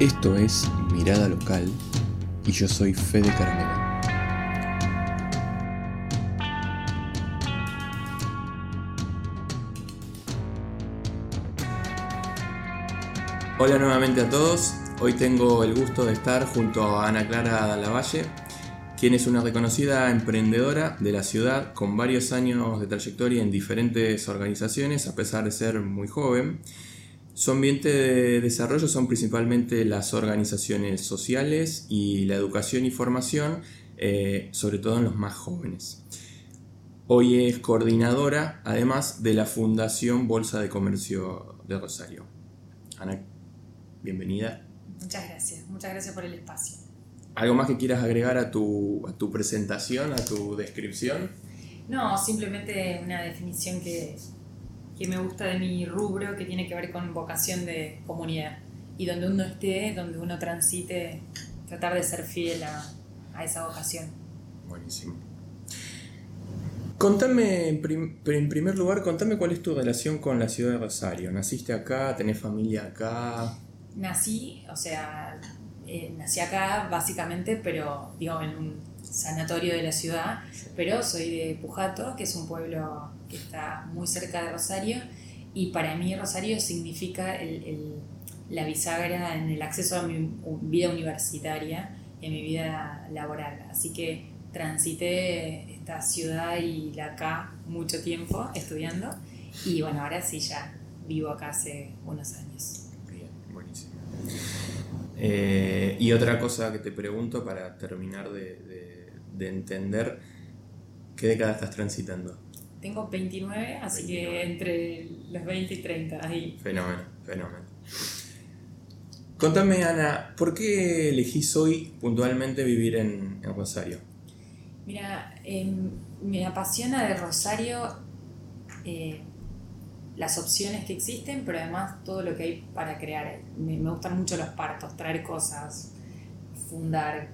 Esto es Mirada Local y yo soy Fede Caramelo. Hola nuevamente a todos. Hoy tengo el gusto de estar junto a Ana Clara Lavalle, quien es una reconocida emprendedora de la ciudad con varios años de trayectoria en diferentes organizaciones, a pesar de ser muy joven. Su ambiente de desarrollo son principalmente las organizaciones sociales y la educación y formación, eh, sobre todo en los más jóvenes. Hoy es coordinadora, además, de la Fundación Bolsa de Comercio de Rosario. Ana, bienvenida. Muchas gracias, muchas gracias por el espacio. ¿Algo más que quieras agregar a tu, a tu presentación, a tu descripción? No, simplemente una definición que que me gusta de mi rubro, que tiene que ver con vocación de comunidad. Y donde uno esté, donde uno transite, tratar de ser fiel a, a esa vocación. Buenísimo. Contame, en, primer lugar, contame cuál es tu relación con la ciudad de Rosario. ¿Naciste acá? ¿Tenés familia acá? Nací, o sea, eh, nací acá básicamente, pero digo, en un sanatorio de la ciudad, pero soy de Pujato, que es un pueblo que está muy cerca de Rosario, y para mí Rosario significa la bisagra en el acceso a mi vida universitaria y a mi vida laboral. Así que transité esta ciudad y la acá mucho tiempo estudiando, y bueno, ahora sí ya vivo acá hace unos años. Bien, buenísimo. Eh, y otra cosa que te pregunto para terminar de de entender qué década estás transitando. Tengo 29, así que entre los 20 y 30, ahí. Fenómeno, fenómeno. Contame, Ana, ¿por qué elegís hoy puntualmente vivir en, Rosario? Mira, em, me apasiona de Rosario eh, las opciones que existen, pero además todo lo que hay para crear. Me, me gustan mucho los partos, traer cosas, fundar,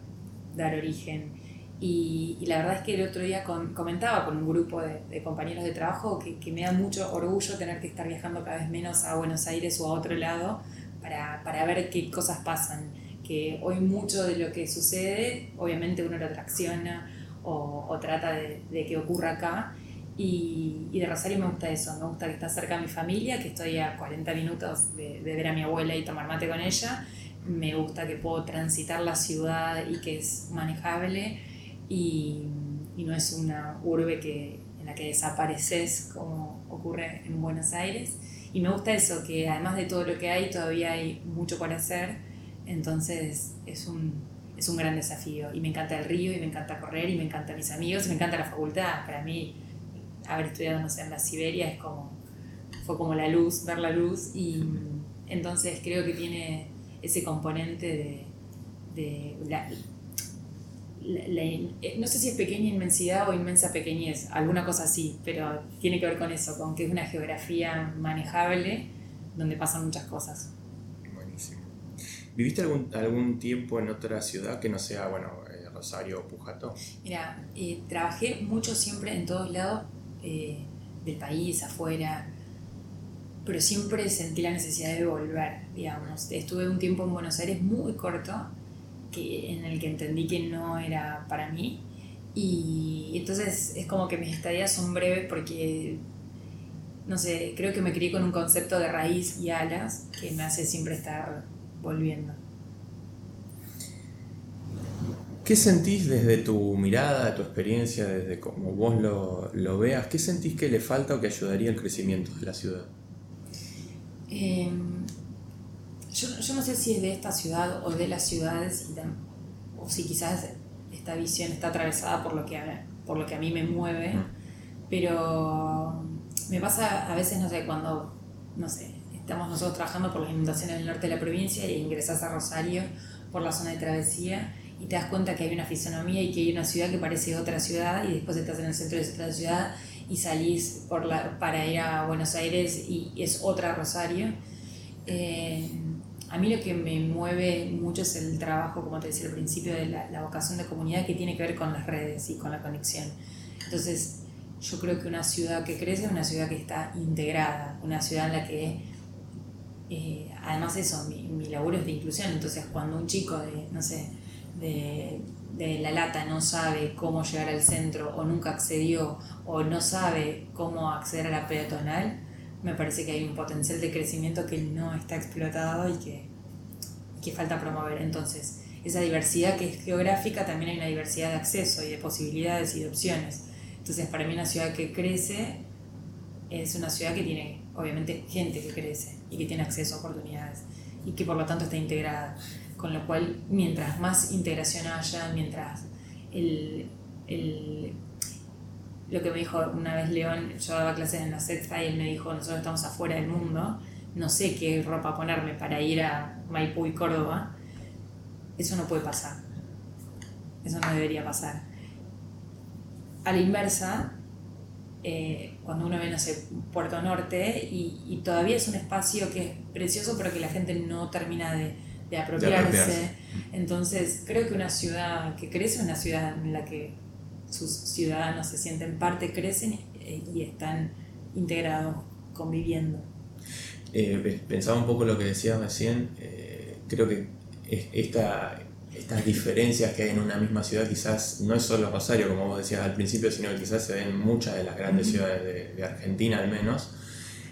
dar origen. Y, la verdad es que el otro día comentaba con un grupo de, compañeros de trabajo que, me da mucho orgullo tener que estar viajando cada vez menos a Buenos Aires o a otro lado para, para ver qué cosas pasan. Que hoy mucho de lo que sucede, obviamente uno lo atracciona o, trata de, de, que ocurra acá. Y, de Rosario me gusta eso, me gusta que está cerca mi familia, que estoy a 40 minutos de, de ver a mi abuela y tomar mate con ella. Me gusta que puedo transitar la ciudad y que es manejable y, y, no es una urbe que, en la que desapareces como ocurre en Buenos Aires. Y me gusta eso, que además de todo lo que hay, todavía hay mucho por hacer, entonces es un, es un gran desafío. Y me encanta el río, y me encanta correr, y me encantan mis amigos, y me encanta la facultad. Para mí, haber estudiado, no sé, en la Siberia es como, fue como la luz, ver la luz, y entonces creo que tiene ese componente de, de la, eh, no sé si es pequeña inmensidad o inmensa pequeñez, alguna cosa así, pero tiene que ver con eso, con que es una geografía manejable donde pasan muchas cosas. Buenísimo. ¿Viviste algún, algún tiempo en otra ciudad que no sea, bueno, eh, Rosario o Pujato? Mira, eh, trabajé mucho siempre en todos lados del país, afuera, pero siempre sentí la necesidad de volver, digamos. Estuve un tiempo en Buenos Aires muy corto en el que entendí que no era para mí. Y entonces es como que mis estadías son breves porque, no sé, creo que me crié con un concepto de raíz y alas que me hace siempre estar volviendo. ¿Qué sentís desde tu mirada, tu experiencia, desde cómo vos lo, lo veas? ¿Qué sentís que le falta o que ayudaría al crecimiento de la ciudad? Eh, yo, yo, no sé si es de esta ciudad o de las ciudades, o si quizás esta visión está atravesada por lo que a, por lo que a mí me mueve, pero me pasa a veces, no sé, cuando, no sé, estamos nosotros trabajando por las inundaciones del norte de la provincia y ingresas a Rosario por la zona de travesía y te das cuenta que hay una fisonomía y que hay una ciudad que parece otra ciudad y después estás en el centro de esa ciudad y salís por la, para ir a Buenos Aires y es otra Rosario. Eh, a mí lo que me mueve mucho es el trabajo, como te decía al principio, de la, vocación de comunidad que tiene que ver con las redes y con la conexión. Entonces, yo creo que una ciudad que crece es una ciudad que está integrada, una ciudad en la que eh, además eso, mi, mi, laburo es de inclusión, entonces cuando un chico de, no sé, de, de, La Lata no sabe cómo llegar al centro o nunca accedió o no sabe cómo acceder a la peatonal, me parece que hay un potencial de crecimiento que no está explotado y que, que falta promover. Entonces, esa diversidad que es geográfica, también hay una diversidad de acceso y de posibilidades y de opciones. Entonces, para mí una ciudad que crece es una ciudad que tiene, obviamente, gente que crece y que tiene acceso a oportunidades y que por lo tanto está integrada. Con lo cual, mientras más integración haya, mientras el, el, lo que me dijo una vez León, yo daba clases en la sexta y él me dijo, nosotros estamos afuera del mundo, no sé qué ropa ponerme para ir a Maipú y Córdoba, eso no puede pasar. Eso no debería pasar. A la inversa, eh, cuando uno ve, no sé, Puerto Norte y, todavía es un espacio que es precioso, pero que la gente no termina de, apropiarse. Entonces, creo que una ciudad que crece es una ciudad en la que sus ciudadanos se sienten parte, crecen y están integrados, conviviendo. Eh, pensaba un poco lo que decías recién, eh, creo que esta, estas diferencias que hay en una misma ciudad quizás no es solo Rosario, como vos decías al principio, sino que quizás se ven en muchas de las grandes ciudades de, Argentina al menos.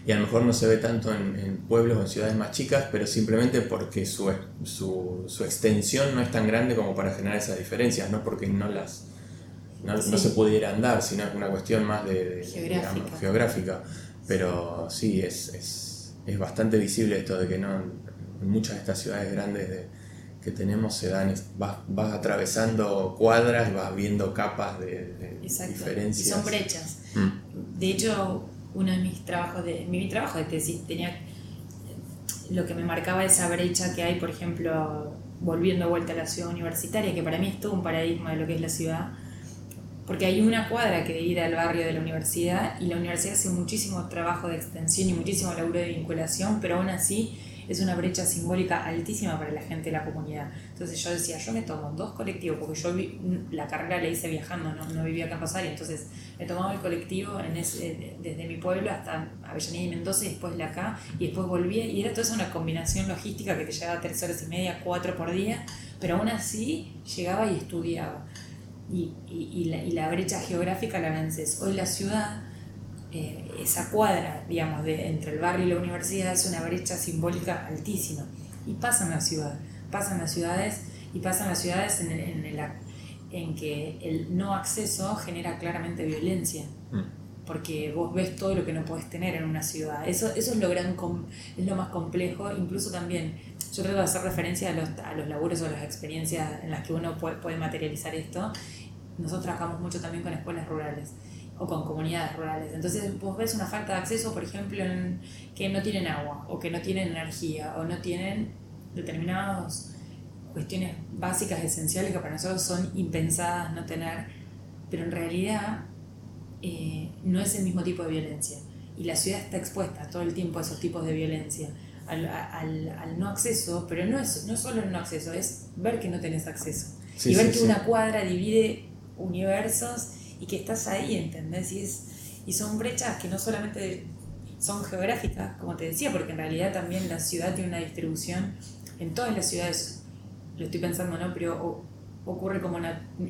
Y a lo mejor no se ve tanto en, pueblos o en ciudades más chicas, pero simplemente porque su, su, su, extensión no es tan grande como para generar esas diferencias, no porque no las no, se pudiera andar, sino una cuestión más de, geográfica. Pero sí, es, es, es, bastante visible esto de que no en muchas de estas ciudades grandes de, que tenemos se dan, vas, vas, atravesando cuadras y vas viendo capas de, diferencias. Y son brechas. Mm. De hecho, uno de mis trabajos, de, mi trabajo de tesis tenía lo que me marcaba esa brecha que hay, por ejemplo, volviendo a vuelta a la ciudad universitaria, que para mí es todo un paradigma de lo que es la ciudad, porque hay una cuadra que ir al barrio de la universidad y la universidad hace muchísimo trabajo de extensión y muchísimo laburo de vinculación, pero aún así es una brecha simbólica altísima para la gente de la comunidad. Entonces yo decía, yo me tomo dos colectivos, porque yo la carrera la hice viajando, no, no vivía acá en Rosario, entonces me tomaba el colectivo en ese, desde mi pueblo hasta Avellaneda y Mendoza y después la acá, y después volvía, y era toda esa una combinación logística que te llevaba tres horas y media, cuatro por día, pero aún así llegaba y estudiaba. Y, y, la, y la brecha geográfica la vences. Hoy la ciudad eh, esa cuadra, digamos, de, entre el barrio y la universidad es una brecha simbólica altísima. Y pasa en la ciudad, pasa en las ciudades y pasa en las ciudades en, en, el, en que el no acceso genera claramente violencia. Mm. Porque vos ves todo lo que no podés tener en una ciudad. Eso, eso es, lo gran es lo más complejo. Incluso también, yo trato de hacer referencia a los, a los labores o las experiencias en las que uno puede, puede materializar esto. Nosotros trabajamos mucho también con escuelas rurales o con comunidades rurales. Entonces vos ves una falta de acceso, por ejemplo, en que no tienen agua o que no tienen energía o no tienen determinadas cuestiones básicas, esenciales que para nosotros son impensadas no tener, pero en realidad eh, no es el mismo tipo de violencia. Y la ciudad está expuesta todo el tiempo a esos tipos de violencia, al, al, al no acceso, pero no es no solo el no acceso, es ver que no tenés acceso. y ver que una cuadra divide universos y que estás ahí, ¿entendés? Y, es, y son brechas que no solamente son geográficas, como te decía, porque en realidad también la ciudad tiene una distribución, en todas las ciudades, lo estoy pensando, ¿no? Pero ocurre como,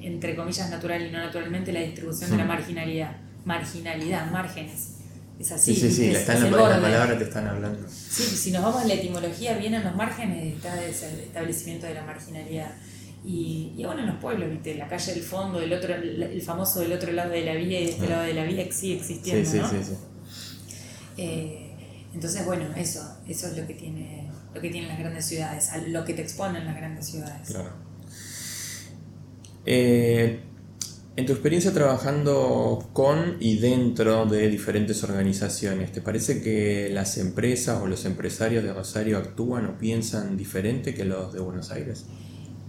entre comillas, natural y no naturalmente la distribución de la marginalidad. Marginalidad, márgenes. Es así. Sí, sí, sí, es, están, la palabra te están hablando. Sí, si nos vamos a la etimología, vienen los márgenes, está ese establecimiento de la marginalidad. Y, y, bueno, en los pueblos, ¿viste? La calle del fondo, del otro, el famoso del otro lado de la vía y de este ah. lado de la vía sigue existiendo, sí, ¿no? Sí, sí, eh, entonces, bueno, eso, eso es lo que tiene, lo que tienen las grandes ciudades, lo que te exponen las grandes ciudades. Claro. Eh, en tu experiencia trabajando con y dentro de diferentes organizaciones, ¿te parece que las empresas o los empresarios de Rosario actúan o piensan diferente que los de Buenos Aires?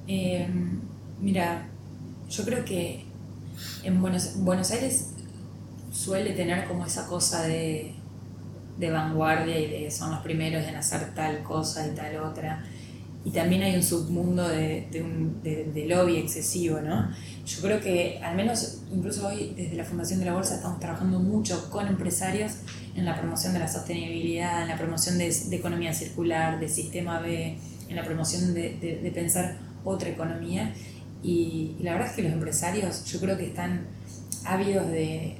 Eh, mira, yo creo que en Buenos, Buenos Aires suele tener como esa cosa de, de vanguardia y de son los primeros en hacer tal cosa y tal otra. y también hay un submundo de, de, de, lobby excesivo, ¿no? Yo creo que al menos incluso hoy desde la Fundación de la Bolsa estamos trabajando mucho con empresarios en la promoción de la sostenibilidad, en la promoción de, economía circular, de sistema B, en la promoción de, pensar otra economía. Y, la verdad es que los empresarios yo creo que están ávidos de,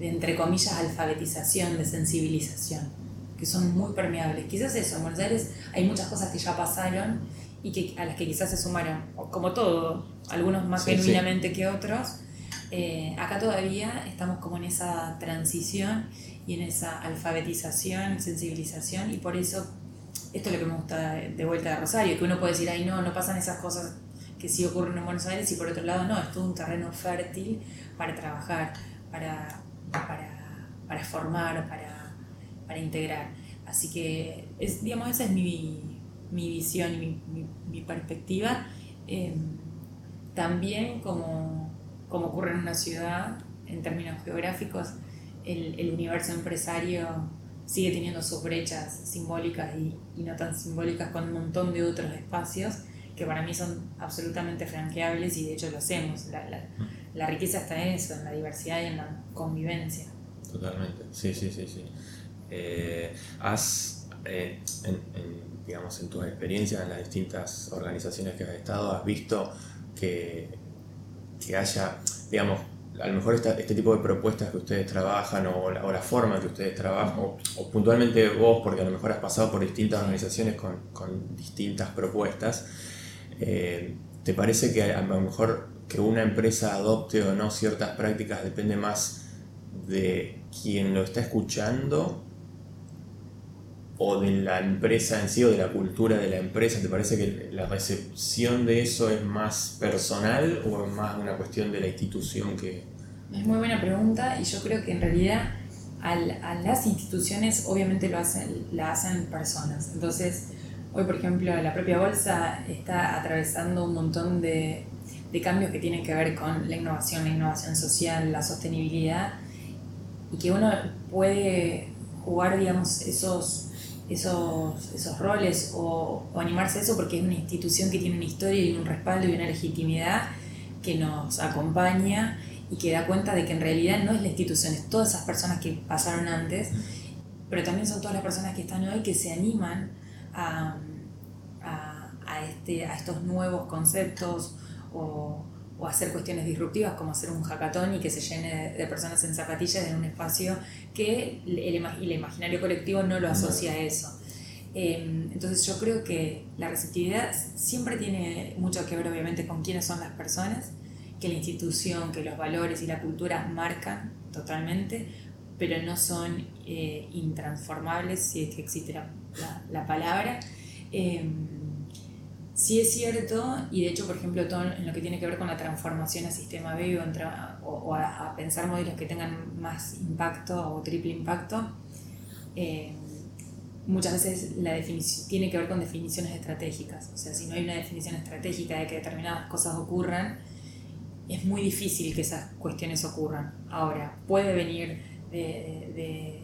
entre comillas, alfabetización, de sensibilización que son muy permeables. Quizás eso, en Buenos Aires hay muchas cosas que ya pasaron y que, a las que quizás se sumaron, como todo, algunos más genuinamente que otros. Eh, acá todavía estamos como en esa transición y en esa alfabetización, sensibilización, y por eso esto es lo que me gusta de, vuelta de Rosario, que uno puede decir, ay no, no pasan esas cosas que sí ocurren en Buenos Aires, y por otro lado no, es todo un terreno fértil para trabajar, para, para, para formar, para para integrar. Así que, digamos, esa es mi, mi visión y mi, mi, perspectiva. Em, también, como, como, ocurre en una ciudad, en términos geográficos, el, el, universo empresario sigue teniendo sus brechas simbólicas y, y, no tan simbólicas con un montón de otros espacios que para mí son absolutamente franqueables y de hecho lo hacemos. La, la, la riqueza está en eso, en la diversidad y en la convivencia. Totalmente, sí, sí, sí, sí. Eh, ¿Has, eh, digamos, en tus experiencias en las distintas organizaciones que has estado, has visto que, que haya, digamos, a lo mejor este tipo de propuestas que ustedes trabajan o la, o la forma que ustedes trabajan, o, puntualmente vos, porque a lo mejor has pasado por distintas organizaciones con, con distintas propuestas, eh, ¿te parece que a lo mejor que una empresa adopte o no ciertas prácticas depende más de quien lo está escuchando o de la empresa en sí o de la cultura de la empresa? ¿Te parece que la recepción de eso es más personal o es más una cuestión de la institución que... Es muy buena pregunta y yo creo que en realidad a las instituciones obviamente lo hacen, la hacen personas. Entonces, hoy por ejemplo la propia bolsa está atravesando un montón de, de cambios que tienen que ver con la innovación, la innovación social, la sostenibilidad y que uno puede jugar, digamos, esos esos, esos roles o, animarse a eso porque es una institución que tiene una historia y un respaldo y una legitimidad que nos acompaña y que da cuenta de que en realidad no es la institución, es todas esas personas que pasaron antes, pero también son todas las personas que están hoy que se animan a, a, este, a estos nuevos conceptos o, o, hacer cuestiones disruptivas como hacer un hackathon y que se llene de, personas en zapatillas en un espacio que el, el imaginario colectivo no lo asocia a eso. Em, entonces yo creo que la receptividad siempre tiene mucho que ver obviamente con quiénes son las personas, que la institución, que los valores y la cultura marcan totalmente, pero no son eh, intransformables si es que existe la, la, palabra. Eh, sí es cierto, y de hecho, por ejemplo, todo en lo que tiene que ver con la transformación a sistema B o, a, pensar modelos que tengan más impacto o triple impacto, eh, muchas veces la tiene que ver con definiciones estratégicas. O sea, si no hay una definición estratégica de que determinadas cosas ocurran, es muy difícil que esas cuestiones ocurran. Ahora, puede venir de,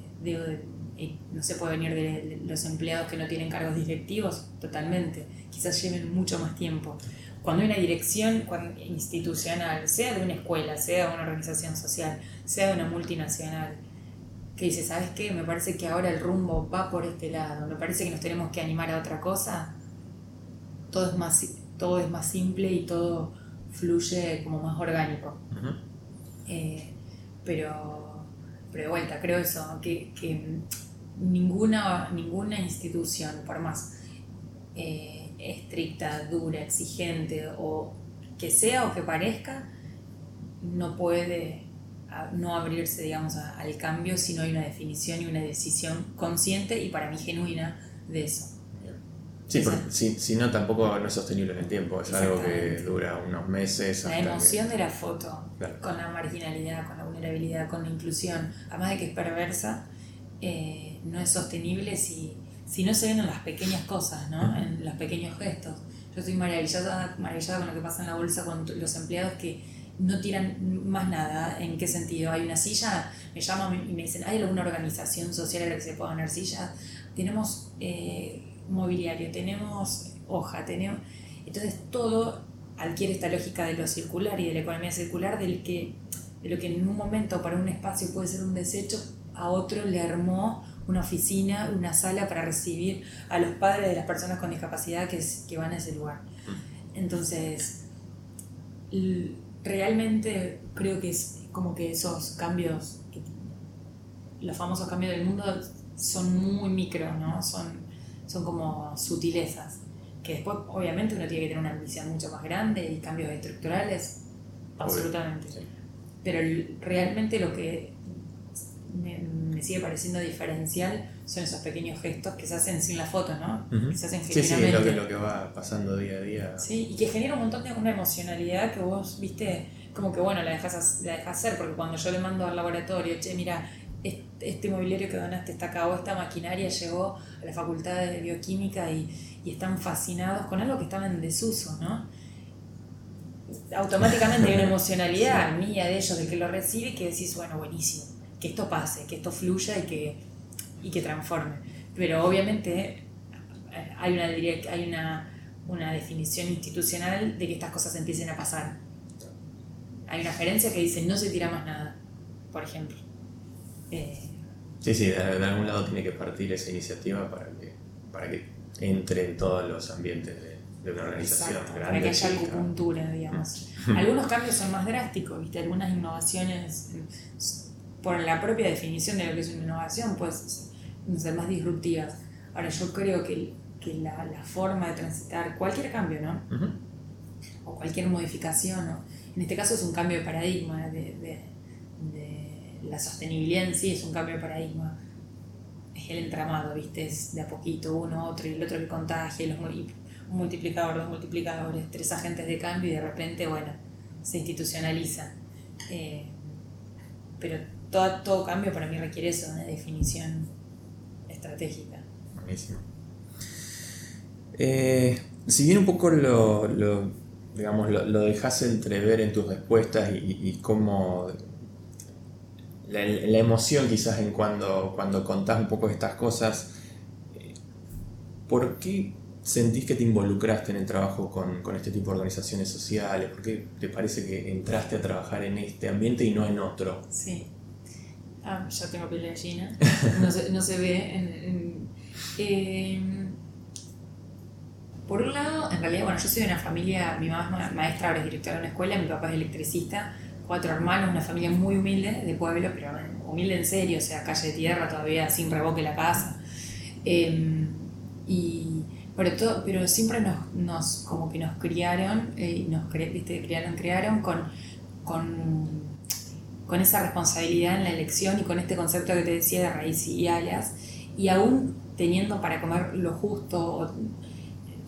no se puede venir de los empleados que no tienen cargos directivos, totalmente. Quizás lleven mucho más tiempo. Cuando hay una dirección institucional, sea de una escuela, sea de una organización social, sea de una multinacional, que dice, ¿sabes qué? Me parece que ahora el rumbo va por este lado, me parece que nos tenemos que animar a otra cosa, todo es más, todo es más simple y todo fluye como más orgánico. Eh, pero, pero de vuelta, creo eso, que, que ninguna, ninguna institución, por más eh, estricta, dura, exigente o que sea o que parezca, no puede no abrirse, digamos, al cambio si no hay una definición y una decisión consciente y para mí genuina de eso. Sí, si, no tampoco no es sostenible en el tiempo, es algo que dura unos meses. La emoción de la foto, con la marginalidad, con la vulnerabilidad, con la inclusión, además de que es perversa, eh, no es sostenible si, si no se ven en las pequeñas cosas, ¿no? en los pequeños gestos. Yo estoy maravillada, maravillada con lo que pasa en la bolsa con los empleados que no tiran más nada. ¿En qué sentido? Hay una silla, me llaman y me dicen, ¿hay alguna organización social en la que se pueda poner sillas? Tenemos eh, mobiliario, tenemos hoja, tenemos... Entonces todo adquiere esta lógica de lo circular y de la economía circular, del que, de lo que en un momento para un espacio puede ser un desecho, a otro le armó una oficina, una sala para recibir a los padres de las personas con discapacidad que, que van a ese lugar. Mm. Entonces, realmente creo que es como que esos cambios, los famosos cambios del mundo son muy micro, ¿no? Son, son como sutilezas, que después obviamente uno tiene que tener una ambición mucho más grande y cambios estructurales, absolutamente. Pero realmente lo que me, sigue pareciendo diferencial son esos pequeños gestos que se hacen sin la foto, ¿no? Que se hacen Sí, sí, es lo que, lo que va pasando día a día. Sí, y que genera un montón de una emocionalidad que vos, viste, como que bueno, la dejas, la dejas hacer, porque cuando yo le mando al laboratorio, che, mira, este, mobiliario que donaste está acá o esta maquinaria llegó a la facultad de bioquímica y, y están fascinados con algo que estaba en desuso, ¿no? Automáticamente hay una emocionalidad mía de ellos, del que lo recibe, que decís, bueno, buenísimo que esto pase, que esto fluya y que, y que transforme. Pero obviamente eh, hay una, hay una, una definición institucional de que estas cosas empiecen a pasar. Hay una gerencia que dice no se tira más nada, por ejemplo. Eh, sí, sí, de, algún lado tiene que partir esa iniciativa para que, para que entre en todos los ambientes de, una organización. para que haya acupuntura, digamos. Mm. Algunos cambios son más drásticos, ¿viste? algunas innovaciones por la propia definición de lo que es una innovación, pues ser más disruptivas. Ahora, yo creo que, que la, la, forma de transitar cualquier cambio, ¿no? O cualquier modificación, ¿no? En este caso es un cambio de paradigma, de, de, de, la sostenibilidad en sí es un cambio de paradigma. Es el entramado, ¿viste? Es de a poquito, uno, otro y el otro que contagia, los, un multiplicador, dos multiplicadores, tres agentes de cambio y de repente, bueno, se institucionaliza. Eh, pero todo, todo cambio para mí requiere eso, una definición estratégica. Buenísimo. Eh, si bien un poco lo, digamos, lo, dejas entrever en tus respuestas y, cómo la, emoción quizás en cuando, cuando contás un poco estas cosas, eh, ¿por qué sentís que te involucraste en el trabajo con, con, este tipo de organizaciones sociales? ¿Por qué te parece que entraste a trabajar en este ambiente y no en otro? Sí. Ah, ya tengo piel de gallina. No se, no se ve. En, em, por un lado, en realidad, bueno, yo soy de una familia, mi mamá es maestra, ahora es directora de una escuela, mi papá es electricista, cuatro hermanos, una familia muy humilde de pueblo, pero humilde en serio, o sea, calle de tierra todavía sin revoque la casa. Em, y, pero, todo, pero siempre nos, nos, como que nos criaron, eh, nos ¿viste? criaron, criaron con, con con esa responsabilidad en la elección y con este concepto que te decía de raíz y alas, y aún teniendo para comer lo justo,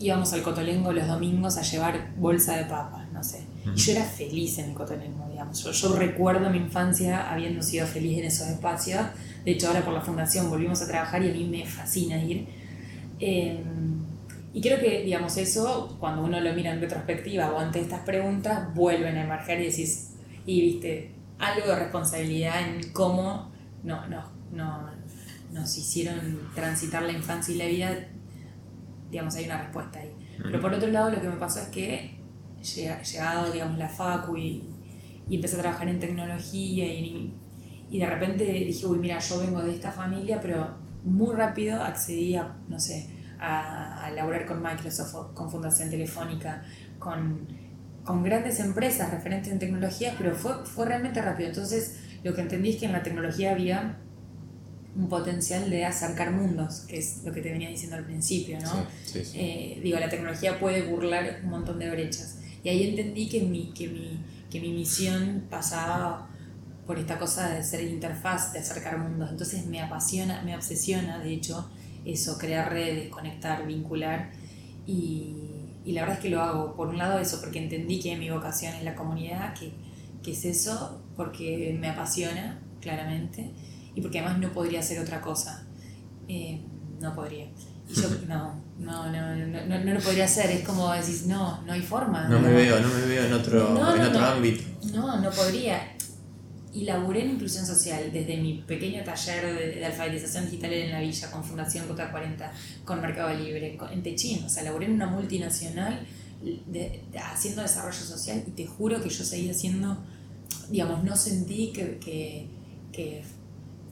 íbamos al Cotolengo los domingos a llevar bolsa de papas, no sé. Y yo era feliz en el Cotolengo, digamos. Yo, recuerdo mi infancia habiendo sido feliz en esos espacios. De hecho, ahora por la fundación volvimos a trabajar y a mí me fascina ir. Em, y creo que, digamos, eso, cuando uno lo mira en retrospectiva o ante estas preguntas, vuelven a emerger y decís, y viste, algo de responsabilidad en cómo no, no, no, nos hicieron transitar la infancia y la vida, digamos, hay una respuesta ahí. Pero por otro lado, lo que me pasó es que, llegado, digamos, la facu y, y empecé a trabajar en tecnología y, y, de repente dije, uy, mira, yo vengo de esta familia, pero muy rápido accedí a, no sé, a, a laborar con Microsoft, con Fundación Telefónica, con con grandes empresas referentes en tecnología, pero fue, fue realmente rápido. Entonces, lo que entendí es que en la tecnología había un potencial de acercar mundos, que es lo que te venía diciendo al principio, ¿no? Eh, digo, la tecnología puede burlar un montón de brechas. Y ahí entendí que mi, que mi, que mi misión pasaba por esta cosa de ser interfaz, de acercar mundos. Entonces me apasiona, me obsesiona, de hecho, eso, crear redes, conectar, vincular. Y, y la verdad es que lo hago, por un lado eso, porque entendí que mi vocación es la comunidad, que, que es eso, porque me apasiona, claramente, y porque además no podría hacer otra cosa. Eh, no podría. Y yo no, no, no, no, no, lo podría hacer, es como decís, no, no hay forma. No, me veo, no me veo en otro, en otro ámbito. No, no podría. Y laburé en inclusión social, desde mi pequeño taller de, alfabetización digital en la villa, con Fundación Cota 40, con Mercado Libre, en Techín, o sea, laburé en una multinacional haciendo desarrollo social y te juro que yo seguía haciendo, digamos, no sentí que, que, que,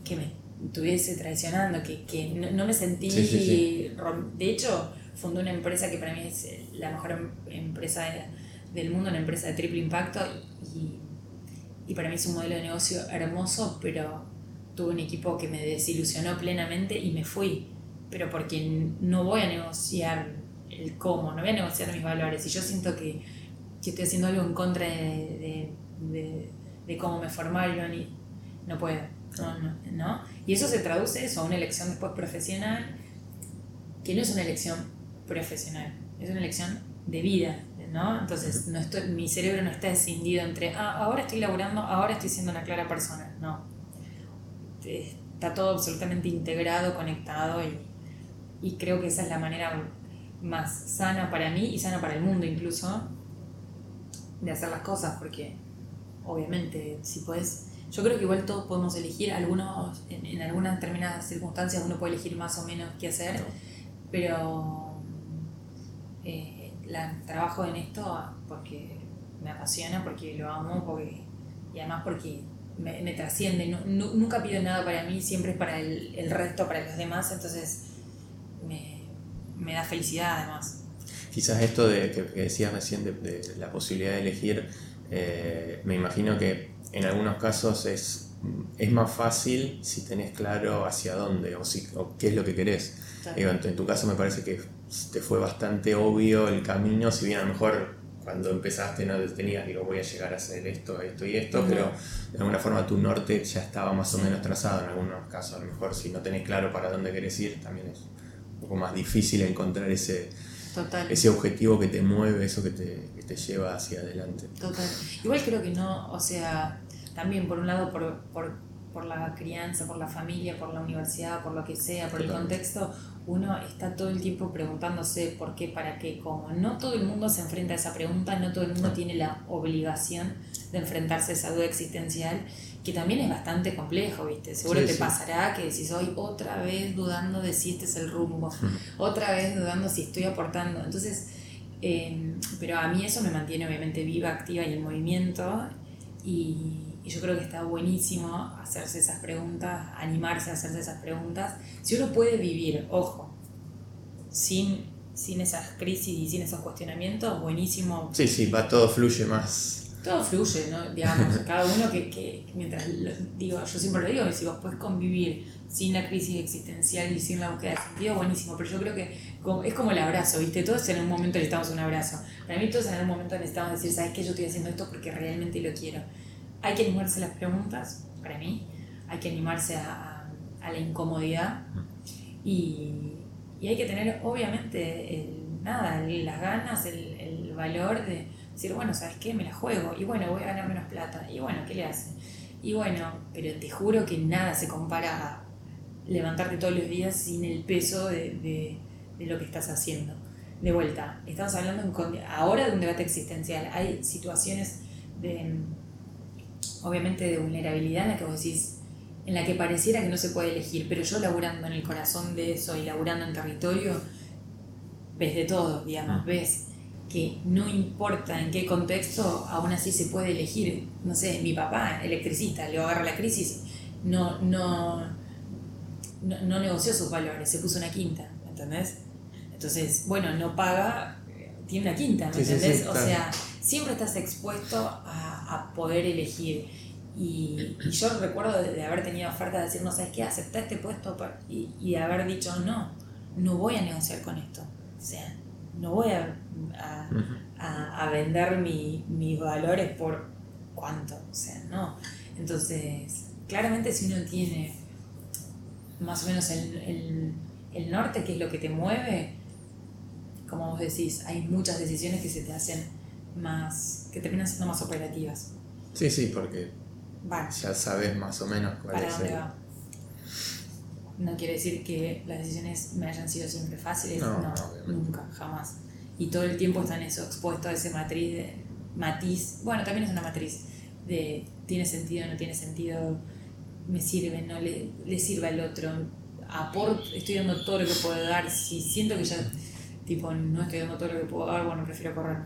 que me estuviese traicionando, que, que no, me sentí... De hecho, fundé una empresa que para mí es la mejor em, empresa del mundo, una empresa de triple impacto y y para mí es un modelo de negocio hermoso, pero tuve un equipo que me desilusionó plenamente y me fui. Pero porque no voy a negociar el cómo, no voy a negociar mis valores. Y yo siento que, que estoy haciendo algo en contra de, de, cómo me formaron y no puedo. No, no, Y eso se traduce eso, a una elección después profesional, que no es una elección profesional, es una elección de vida, ¿no? Entonces, no estoy, mi cerebro no está escindido entre, ah, ahora estoy laburando, ahora estoy siendo una clara persona. No. Está todo absolutamente integrado, conectado y, y creo que esa es la manera más sana para mí y sana para el mundo incluso de hacer las cosas, porque obviamente si puedes, yo creo que igual todos podemos elegir, algunos, en, algunas determinadas circunstancias uno puede elegir más o menos qué hacer, pero eh, la, trabajo en esto porque me apasiona, porque lo amo, porque, y además porque me, trasciende. nunca pido nada para mí, siempre es para el, el resto, para los demás, entonces me, me, da felicidad además. Quizás esto de que, decías recién de, la posibilidad de elegir, eh, me imagino que en algunos casos es, es más fácil si tenés claro hacia dónde o, si, o qué es lo que querés. en tu caso me parece que te fue bastante obvio el camino, si bien a lo mejor cuando empezaste no tenías, digo, voy a llegar a hacer esto, esto y esto, pero de alguna forma tu norte ya estaba más o menos trazado en algunos casos. A lo mejor si no tenés claro para dónde querés ir, también es un poco más difícil encontrar ese, ese objetivo que te mueve, eso que te, que te lleva hacia adelante. Total. Igual creo que no, o sea, también por un lado por, por, por la crianza, por la familia, por la universidad, por lo que sea, por el contexto, uno está todo el tiempo preguntándose por qué, para qué, cómo. No todo el mundo se enfrenta a esa pregunta, no todo el mundo tiene la obligación de enfrentarse a esa duda existencial, que también es bastante complejo, ¿viste? Seguro te pasará que si soy otra vez dudando de si este es el rumbo, otra vez dudando si estoy aportando. Entonces, em, pero a mí eso me mantiene obviamente viva, activa y en movimiento y y yo creo que está buenísimo hacerse esas preguntas, animarse a hacerse esas preguntas. Si uno puede vivir, ojo, sin, sin esas crisis y sin esos cuestionamientos, buenísimo. Sí, sí, va todo fluye más. Todo fluye, ¿no? Digamos, cada uno que, que mientras, digo, yo siempre lo digo, si vos puedes convivir sin la crisis existencial y sin la búsqueda de sentido, buenísimo, pero yo creo que es como el abrazo, ¿viste? Todos en un momento necesitamos un abrazo. Para mí todos en algún momento necesitamos decir, ¿sabes qué? Yo estoy haciendo esto porque realmente lo quiero hay que animarse a las preguntas, para mí, hay que animarse a, la incomodidad y, hay que tener obviamente nada, las ganas, el, valor de decir, bueno, ¿sabes qué? Me la juego y bueno, voy a ganar menos plata y bueno, ¿qué le hace? Y bueno, pero te juro que nada se compara a levantarte todos los días sin el peso de, de lo que estás haciendo. De vuelta, estamos hablando ahora de un debate existencial. Hay situaciones de, obviamente de vulnerabilidad en la que vos decís, en la que pareciera que no se puede elegir, pero yo laburando en el corazón de eso y laburando en territorio, ves de todo, digamos, mm. ves que no importa en qué contexto, aún así se puede elegir. No sé, mi papá, electricista, le agarra la crisis, no, no, no, negoció sus valores, se puso una quinta, ¿me entendés? Entonces, bueno, no paga, tiene una quinta, ¿me entendés? O sea, siempre estás expuesto a a poder elegir. Y, yo recuerdo de, haber tenido oferta de decir, no sabes qué, acepté este puesto y, y, de haber dicho, no, no voy a negociar con esto. O sea, no voy a, a, a, vender mi, mis valores por cuánto. O sea, no. Entonces, claramente si uno tiene más o menos el, el, el norte, que es lo que te mueve, como vos decís, hay muchas decisiones que se te hacen más, que terminan siendo más operativas. Sí, sí, porque ya sabes más o menos cuál es el... No quiere decir que las decisiones me hayan sido siempre fáciles, no, nunca, jamás. Y todo el tiempo están eso, expuesto a ese matriz de, matiz, bueno, también es una matriz de tiene sentido, no tiene sentido, me sirve, no le, le sirve al otro, aporto, estoy dando todo lo que puedo dar, si siento que ya tipo no estoy dando todo lo que puedo dar, bueno, prefiero correr.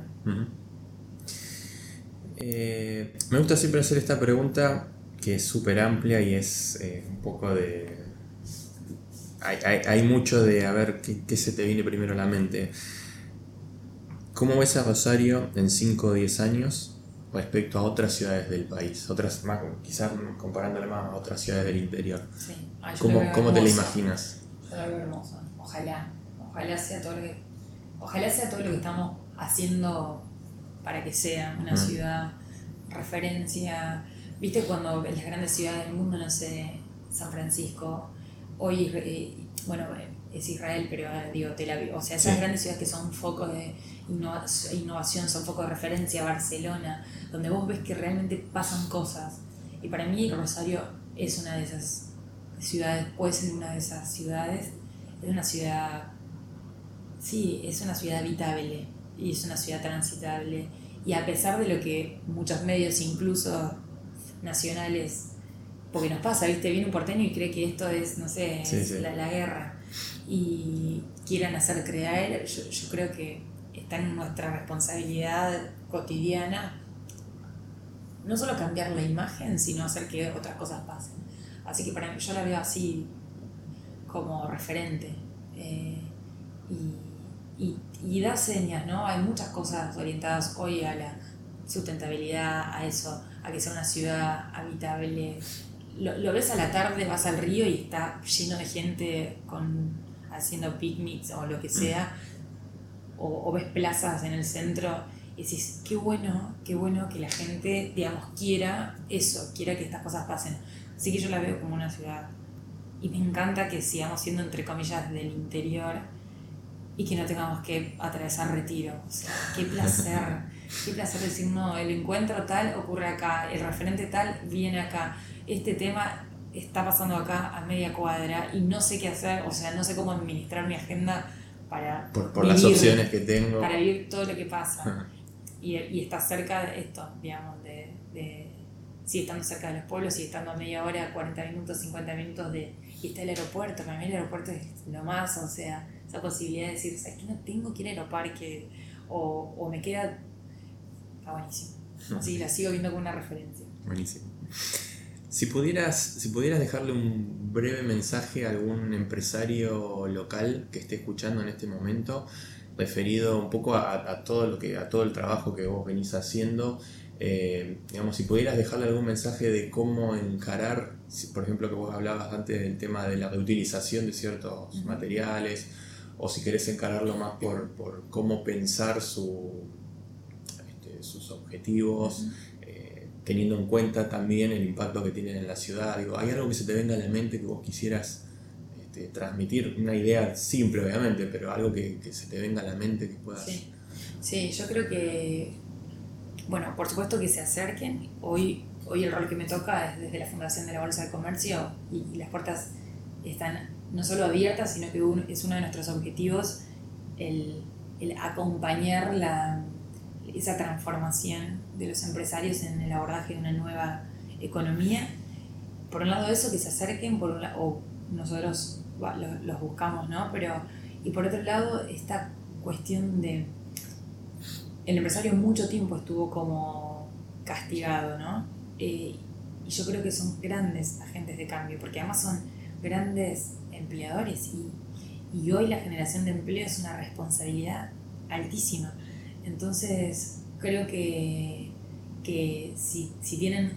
Eh, me gusta siempre hacer esta pregunta que es súper amplia y es eh, un poco de... Hay, mucho de a ver qué, se te viene primero a la mente. ¿Cómo ves a Rosario en 5 o 10 años respecto a otras ciudades del país? Otras, más, quizás comparándole más a otras ciudades del interior. ¿Cómo, te la imaginas? Yo la veo hermosa. Ojalá. Ojalá sea todo lo que, ojalá sea todo lo que estamos haciendo para que sea una ciudad referencia. Viste cuando en las grandes ciudades del mundo, no sé, San Francisco, hoy, eh, bueno, es Israel, pero digo Tel Aviv, o sea, esas grandes ciudades que son focos de innovación, son focos de referencia, Barcelona, donde vos ves que realmente pasan cosas. Y para mí Rosario es una de esas ciudades, puede ser una de esas ciudades, es una ciudad, sí, es una ciudad habitable y es una ciudad transitable. Y a pesar de lo que muchos medios, incluso nacionales, porque nos pasa, ¿viste? Viene un porteño y cree que esto es, no sé, La, guerra. Y quieran hacer creer, yo, yo creo que está en nuestra responsabilidad cotidiana no solo cambiar la imagen, sino hacer que otras cosas pasen. Así que para mí yo la veo así como referente. Eh, y, y, da señas, ¿no? Hay muchas cosas orientadas hoy a la sustentabilidad, a eso, a que sea una ciudad habitable. Lo, ves a la tarde, vas al río y está lleno de gente con, haciendo picnics o lo que sea, o, o ves plazas en el centro y decís, qué bueno, qué bueno que la gente, digamos, quiera eso, quiera que estas cosas pasen. Así que yo la veo como una ciudad. Y me encanta que sigamos siendo, entre comillas, del interior y que no tengamos que atravesar retiro. O sea, qué placer, qué placer decir, no, el encuentro tal ocurre acá, el referente tal viene acá, este tema está pasando acá a media cuadra y no sé qué hacer, o sea, no sé cómo administrar mi agenda para... Por, las opciones que tengo. Para vivir todo lo que pasa. y, y está cerca de esto, digamos, de sigue estando cerca de los pueblos, sigue estando a media hora, 40 minutos, 50 minutos de... Y está el aeropuerto, para mí el aeropuerto es lo más, o sea, esa posibilidad de decir, ¿sabes que no tengo que ir al aeroparque? O, o me queda... Está buenísimo. Así la sigo viendo como una referencia. Buenísimo. Si pudieras, si pudieras dejarle un breve mensaje a algún empresario local que esté escuchando en este momento, referido un poco a, a todo lo que, a todo el trabajo que vos venís haciendo eh, digamos, si pudieras dejarle algún mensaje de cómo encarar, por ejemplo, que vos hablabas antes del tema de la reutilización de ciertos materiales, o si querés encararlo más por, cómo pensar su, este, sus objetivos, eh, teniendo en cuenta también el impacto que tienen en la ciudad. Digo, ¿Hay algo que se te venga a la mente que vos quisieras este, transmitir? Una idea simple, obviamente, pero algo que, se te venga a la mente que puedas... Sí, sí yo creo que bueno, por supuesto que se acerquen. Hoy, hoy el rol que me toca es desde la Fundación de la Bolsa de Comercio y, las puertas están no solo abiertas, sino que es uno de nuestros objetivos el, acompañar esa transformación de los empresarios en el abordaje de una nueva economía. Por un lado eso, que se acerquen, o nosotros los buscamos, ¿no? Pero, y por otro lado, esta cuestión de el empresario mucho tiempo estuvo como castigado, ¿no? Eh, y yo creo que son grandes agentes de cambio, porque además son grandes empleadores y, hoy la generación de empleo es una responsabilidad altísima. Entonces, creo que, que si, tienen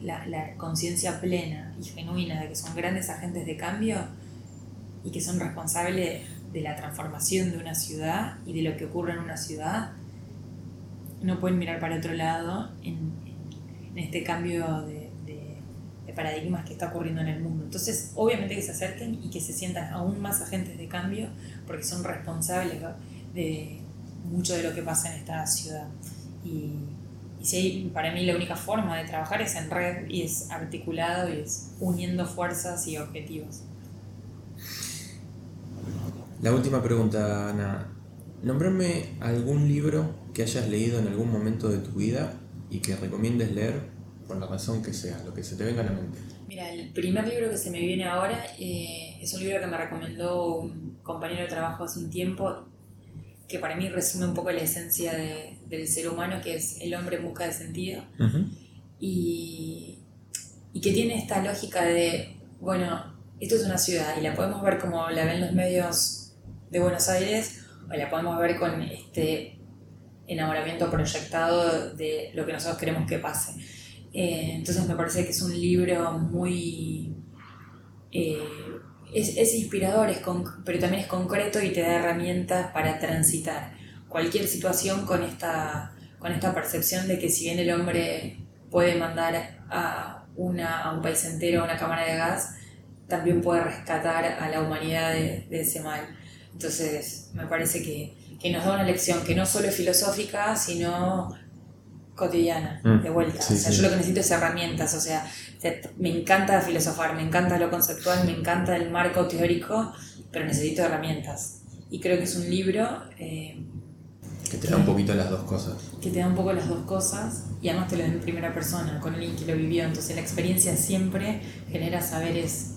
la, conciencia plena y genuina de que son grandes agentes de cambio y que son responsables de la transformación de una ciudad y de lo que ocurre en una ciudad, no pueden mirar para otro lado en, este cambio de, paradigmas que está ocurriendo en el mundo. Entonces, obviamente que se acerquen y que se sientan aún más agentes de cambio porque son responsables de mucho de lo que pasa en esta ciudad. Y, y para mí la única forma de trabajar es en red y es articulado y es uniendo fuerzas y objetivos. La última pregunta, Ana. Nombrame algún libro que hayas leído en algún momento de tu vida y que recomiendes leer por la razón que sea, lo que se te venga a la mente. Mira, el primer libro que se me viene ahora eh, es un libro que me recomendó un compañero de trabajo hace un tiempo, que para mí resume un poco la esencia de, del ser humano, que es el hombre en busca de sentido. y, y que tiene esta lógica de, bueno, esto es una ciudad y la podemos ver como la ven los medios de Buenos Aires o la podemos ver con este enamoramiento proyectado de lo que nosotros queremos que pase. Eh, entonces me parece que es un libro muy... Eh, es, inspirador, es pero también es concreto y te da herramientas para transitar cualquier situación con esta, con esta percepción de que si bien el hombre puede mandar a, una, a un país entero a una cámara de gas, también puede rescatar a la humanidad de, ese mal. Entonces, me parece que, nos da una lección que no solo es filosófica, sino cotidiana, mm. de vuelta. o sea, yo lo que necesito es herramientas, o sea, me encanta filosofar, me encanta lo conceptual, me encanta el marco teórico, pero necesito herramientas. Y creo que es un libro... Eh, que te da un poquito las dos cosas. Que te da un poco las dos cosas y además te lo da en primera persona, con alguien que lo vivió. Entonces la experiencia siempre genera saberes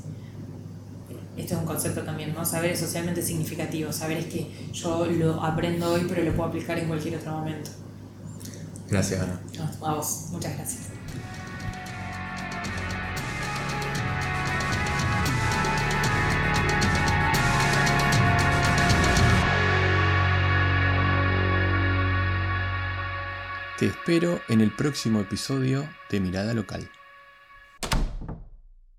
esto es un concepto también, ¿no? Saber es socialmente significativo, saber es que yo lo aprendo hoy pero lo puedo aplicar en cualquier otro momento. Gracias, Ana. a vos, muchas gracias. Te espero en el próximo episodio de Mirada Local.